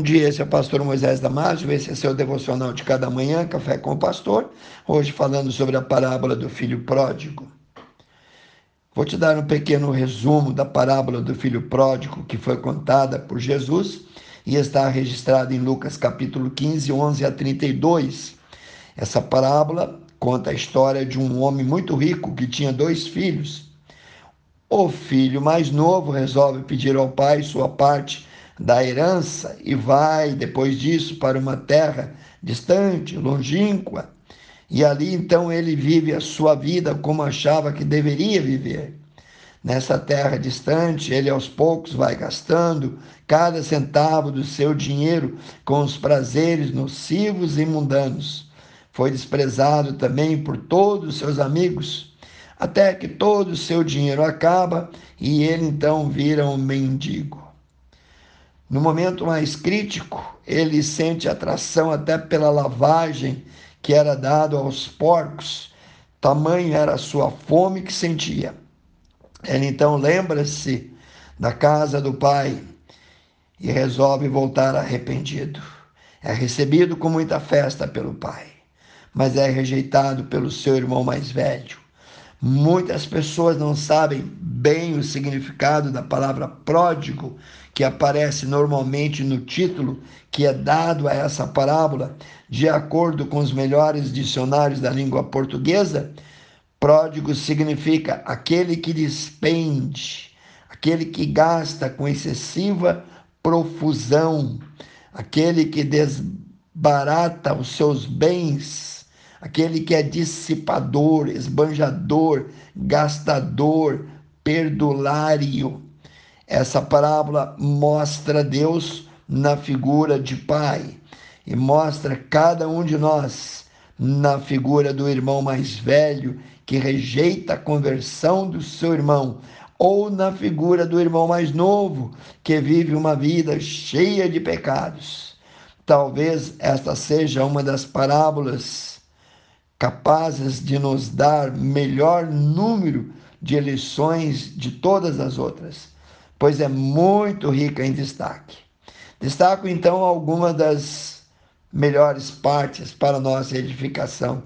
Bom dia, esse é o pastor Moisés Damásio, esse é seu devocional de cada manhã, Café com o Pastor, hoje falando sobre a parábola do filho pródigo. Vou te dar um pequeno resumo da parábola do filho pródigo que foi contada por Jesus e está registrada em Lucas capítulo 15, 11 a 32. Essa parábola conta a história de um homem muito rico que tinha dois filhos. O filho mais novo resolve pedir ao pai sua parte da herança e vai, depois disso, para uma terra distante, longínqua. E ali então ele vive a sua vida como achava que deveria viver. Nessa terra distante, ele aos poucos vai gastando cada centavo do seu dinheiro com os prazeres nocivos e mundanos. Foi desprezado também por todos os seus amigos, até que todo o seu dinheiro acaba e ele então vira um mendigo. No momento mais crítico, ele sente atração até pela lavagem que era dado aos porcos. Tamanho era a sua fome que sentia. Ele então lembra-se da casa do pai e resolve voltar arrependido. É recebido com muita festa pelo pai, mas é rejeitado pelo seu irmão mais velho. Muitas pessoas não sabem bem o significado da palavra pródigo, que aparece normalmente no título que é dado a essa parábola, de acordo com os melhores dicionários da língua portuguesa. Pródigo significa aquele que despende, aquele que gasta com excessiva profusão, aquele que desbarata os seus bens aquele que é dissipador, esbanjador, gastador, perdulário. Essa parábola mostra Deus na figura de Pai e mostra cada um de nós na figura do irmão mais velho que rejeita a conversão do seu irmão, ou na figura do irmão mais novo que vive uma vida cheia de pecados. Talvez esta seja uma das parábolas capazes de nos dar melhor número de lições de todas as outras, pois é muito rica em destaque. Destaco então algumas das melhores partes para nossa edificação.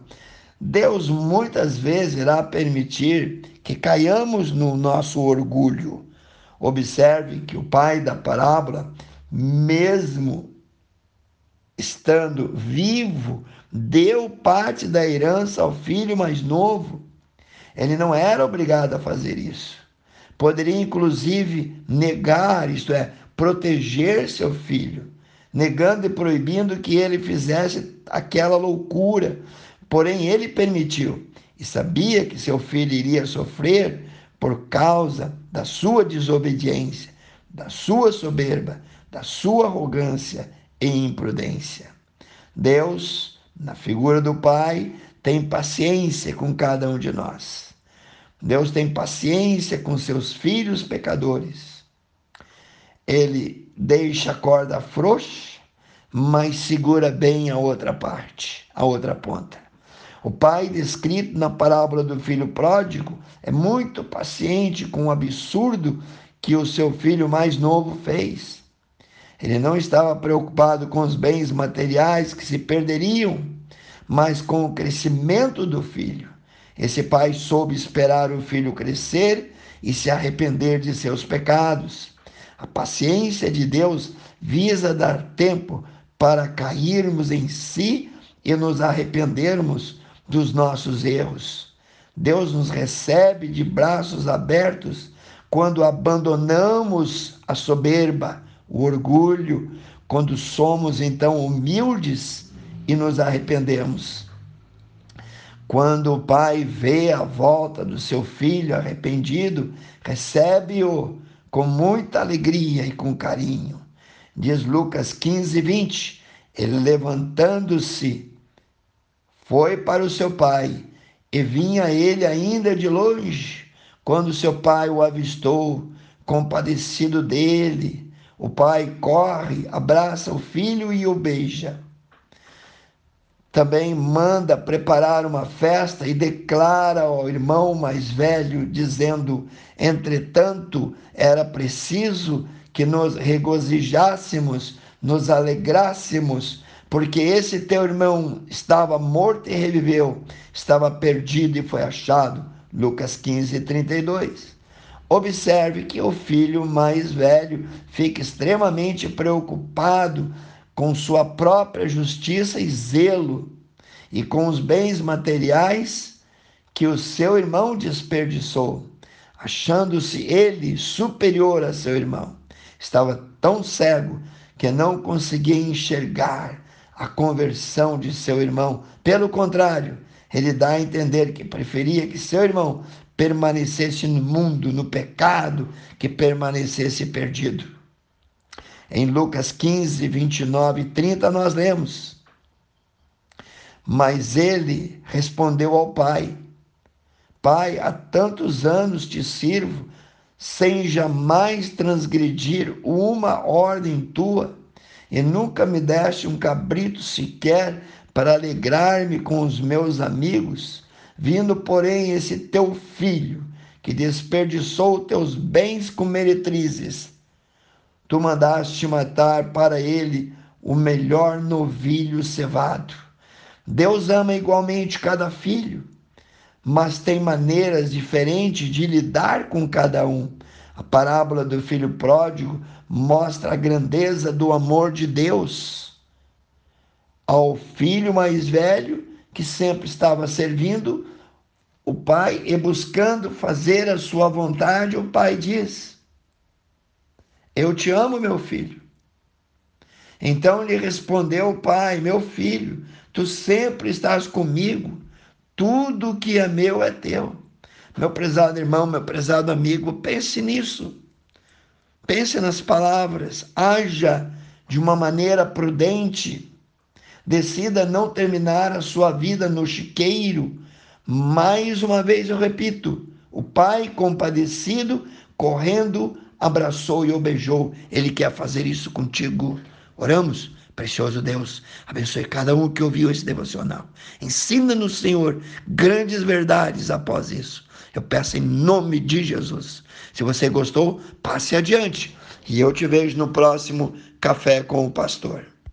Deus muitas vezes irá permitir que caiamos no nosso orgulho. Observe que o pai da parábola, mesmo estando vivo, deu parte da herança ao filho mais novo. Ele não era obrigado a fazer isso. Poderia, inclusive, negar, isto é, proteger seu filho, negando e proibindo que ele fizesse aquela loucura. Porém, ele permitiu e sabia que seu filho iria sofrer por causa da sua desobediência, da sua soberba, da sua arrogância e imprudência. Deus, na figura do Pai, tem paciência com cada um de nós. Deus tem paciência com seus filhos pecadores. Ele deixa a corda frouxa, mas segura bem a outra parte, a outra ponta. O pai, descrito na parábola do filho pródigo, é muito paciente com o absurdo que o seu filho mais novo fez. Ele não estava preocupado com os bens materiais que se perderiam, mas com o crescimento do filho. Esse pai soube esperar o filho crescer e se arrepender de seus pecados. A paciência de Deus visa dar tempo para cairmos em si e nos arrependermos dos nossos erros. Deus nos recebe de braços abertos quando abandonamos a soberba, o orgulho, quando somos então humildes e nos arrependemos. Quando o pai vê a volta do seu filho arrependido, recebe-o com muita alegria e com carinho. Diz Lucas 15, 20. Ele levantando-se, foi para o seu pai, e vinha ele ainda de longe. Quando seu pai o avistou, compadecido dele, o pai corre, abraça o filho e o beija. Também manda preparar uma festa e declara ao irmão mais velho, dizendo: Entretanto, era preciso que nos regozijássemos nos alegrássemos, porque esse teu irmão estava morto e reviveu, estava perdido e foi achado. Lucas 15, 32. Observe que o filho mais velho fica extremamente preocupado com sua própria justiça e zelo e com os bens materiais que o seu irmão desperdiçou, achando-se ele superior a seu irmão. Estava tão cego que não conseguia enxergar a conversão de seu irmão. Pelo contrário, ele dá a entender que preferia que seu irmão permanecesse no mundo, no pecado, que permanecesse perdido. Em Lucas 15, 29 e 30, nós lemos: Mas ele respondeu ao pai: Pai, há tantos anos te sirvo, sem jamais transgredir uma ordem tua, e nunca me deste um cabrito sequer para alegrar-me com os meus amigos, vindo, porém, esse teu filho, que desperdiçou teus bens com meretrizes, tu mandaste matar para ele o melhor novilho cevado. Deus ama igualmente cada filho mas tem maneiras diferentes de lidar com cada um. A parábola do filho pródigo mostra a grandeza do amor de Deus ao filho mais velho que sempre estava servindo o pai e buscando fazer a sua vontade. O pai diz: Eu te amo, meu filho. Então lhe respondeu o pai: Meu filho, tu sempre estás comigo tudo que é meu é teu. Meu prezado irmão, meu prezado amigo, pense nisso. Pense nas palavras, haja de uma maneira prudente. Decida não terminar a sua vida no chiqueiro. Mais uma vez eu repito: o pai compadecido, correndo, abraçou e o beijou. Ele quer fazer isso contigo. Oramos. Precioso Deus, abençoe cada um que ouviu esse devocional. Ensina-nos, Senhor, grandes verdades após isso. Eu peço em nome de Jesus. Se você gostou, passe adiante. E eu te vejo no próximo Café com o Pastor.